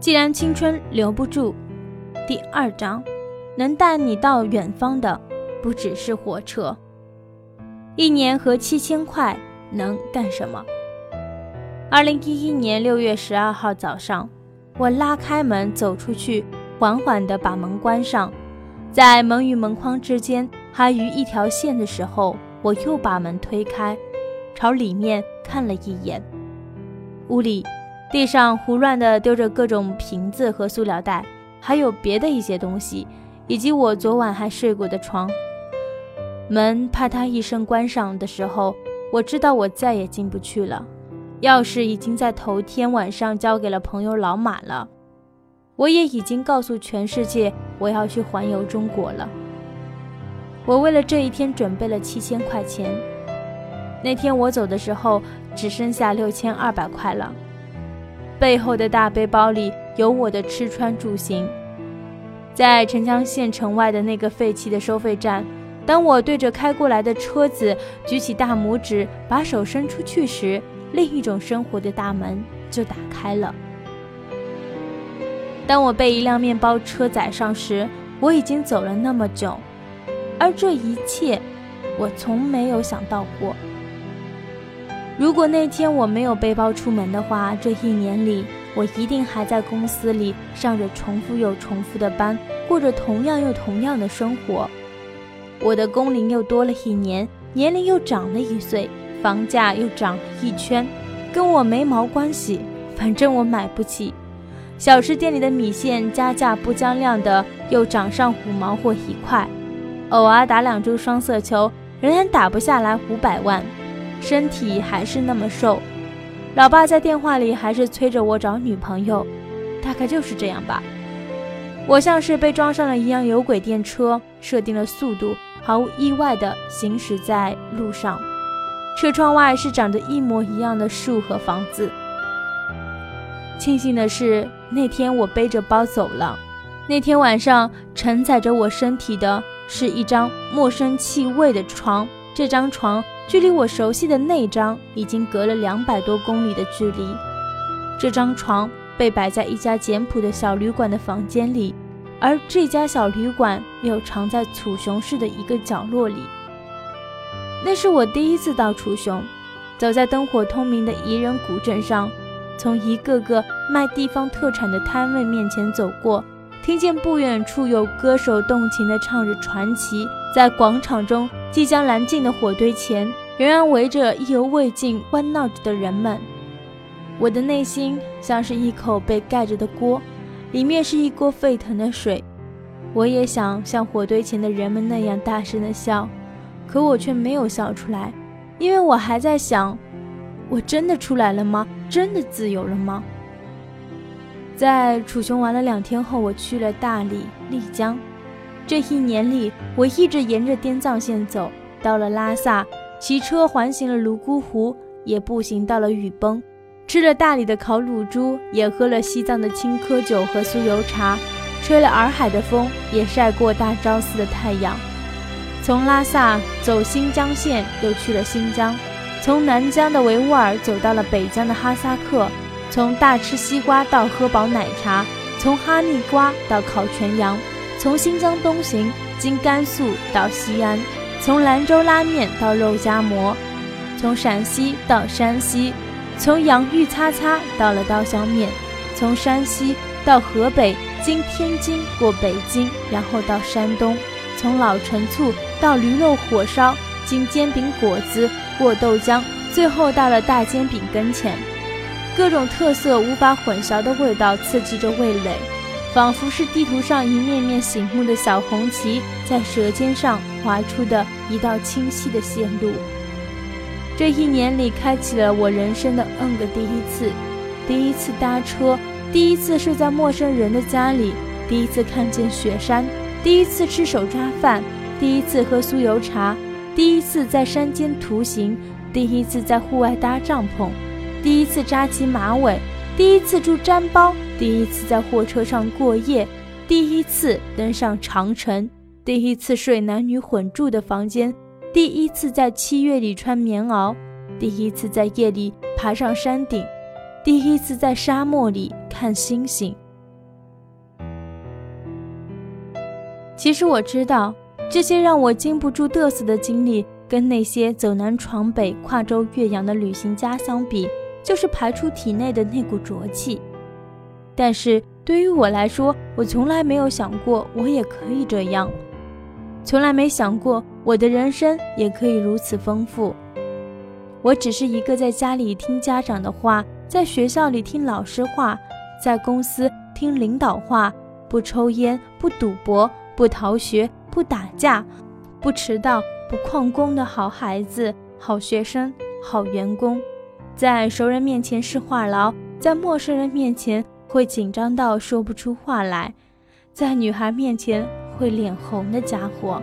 既然青春留不住。第二章，能带你到远方的不只是火车。一年和七千块能干什么？二零一一年六月十二号早上，我拉开门走出去，缓缓地把门关上，在门与门框之间还余一条线的时候，我又把门推开，朝里面看了一眼。屋里地上胡乱地丢着各种瓶子和塑料袋，还有别的一些东西，以及我昨晚还睡过的床。门啪嗒一声关上的时候，我知道我再也进不去了。钥匙已经在头天晚上交给了朋友老马了，我也已经告诉全世界我要去环游中国了。我为了这一天准备了七千块钱，那天我走的时候只剩下六千二百块了。背后的大背包里有我的吃穿住行。在澄江县城外的那个废弃的收费站，当我对着开过来的车子举起大拇指，把手伸出去时，另一种生活的大门就打开了。当我被一辆面包车载上时，我已经走了那么久，而这一切，我从没有想到过。如果那天我没有背包出门的话，这一年里，我一定还在公司里上着重复又重复的班，过着同样又同样的生活。我的工龄又多了一年，年龄又长了一岁。房价又涨了一圈，跟我没毛关系，反正我买不起。小吃店里的米线加价不将量的，又涨上五毛或一块。偶尔打两注双色球，仍然打不下来五百万，身体还是那么瘦。老爸在电话里还是催着我找女朋友，大概就是这样吧。我像是被装上了一辆有轨电车，设定了速度，毫无意外地行驶在路上。车窗外是长着一模一样的树和房子。庆幸的是，那天我背着包走了。那天晚上，承载着我身体的是一张陌生气味的床。这张床距离我熟悉的那张已经隔了两百多公里的距离。这张床被摆在一家简朴的小旅馆的房间里，而这家小旅馆又藏在楚雄市的一个角落里。那是我第一次到楚雄，走在灯火通明的宜人古镇上，从一个个卖地方特产的摊位面前走过，听见不远处有歌手动情地唱着传奇。在广场中即将燃尽的火堆前，仍然围着意犹未尽欢闹着的人们。我的内心像是一口被盖着的锅，里面是一锅沸腾的水。我也想像火堆前的人们那样大声地笑。可我却没有笑出来，因为我还在想：我真的出来了吗？真的自由了吗？在楚雄玩了两天后，我去了大理、丽江。这一年里，我一直沿着滇藏线走，到了拉萨，骑车环行了泸沽湖，也步行到了雨崩，吃了大理的烤乳猪，也喝了西藏的青稞酒和酥油茶，吹了洱海的风，也晒过大昭寺的太阳。从拉萨走新疆线，又去了新疆；从南疆的维吾尔走到了北疆的哈萨克；从大吃西瓜到喝饱奶茶；从哈密瓜到烤全羊；从新疆东行经甘肃到西安；从兰州拉面到肉夹馍；从陕西到山西；从洋芋擦擦到了刀削面；从山西到河北，经天津过北京，然后到山东。从老陈醋到驴肉火烧，经煎饼果子过豆浆，最后到了大煎饼跟前。各种特色无法混淆的味道刺激着味蕾，仿佛是地图上一面面醒目的小红旗在舌尖上划出的一道清晰的线路。这一年里，开启了我人生的 N 个第一次：第一次搭车，第一次睡在陌生人的家里，第一次看见雪山。第一次吃手抓饭，第一次喝酥油茶，第一次在山间徒行，第一次在户外搭帐篷，第一次扎起马尾，第一次住毡包，第一次在货车上过夜，第一次登上长城，第一次睡男女混住的房间，第一次在七月里穿棉袄。第一次在夜里爬上山顶，第一次在沙漠里看星星。其实我知道，这些让我经不住嘚瑟的经历，跟那些走南闯北、跨州越洋的旅行家相比。就是排出体内的那股浊气。但是对于我来说，我从来没有想过我也可以这样，从来没想过我的人生也可以如此丰富。我只是一个在家里听家长的话，在学校里听老师话，在公司听领导话，不抽烟，不赌博。不逃学，不打架，不迟到，不旷工的好孩子、好学生、好员工，在熟人面前是话痨，在陌生人面前会紧张到说不出话来，在女孩面前会脸红的家伙。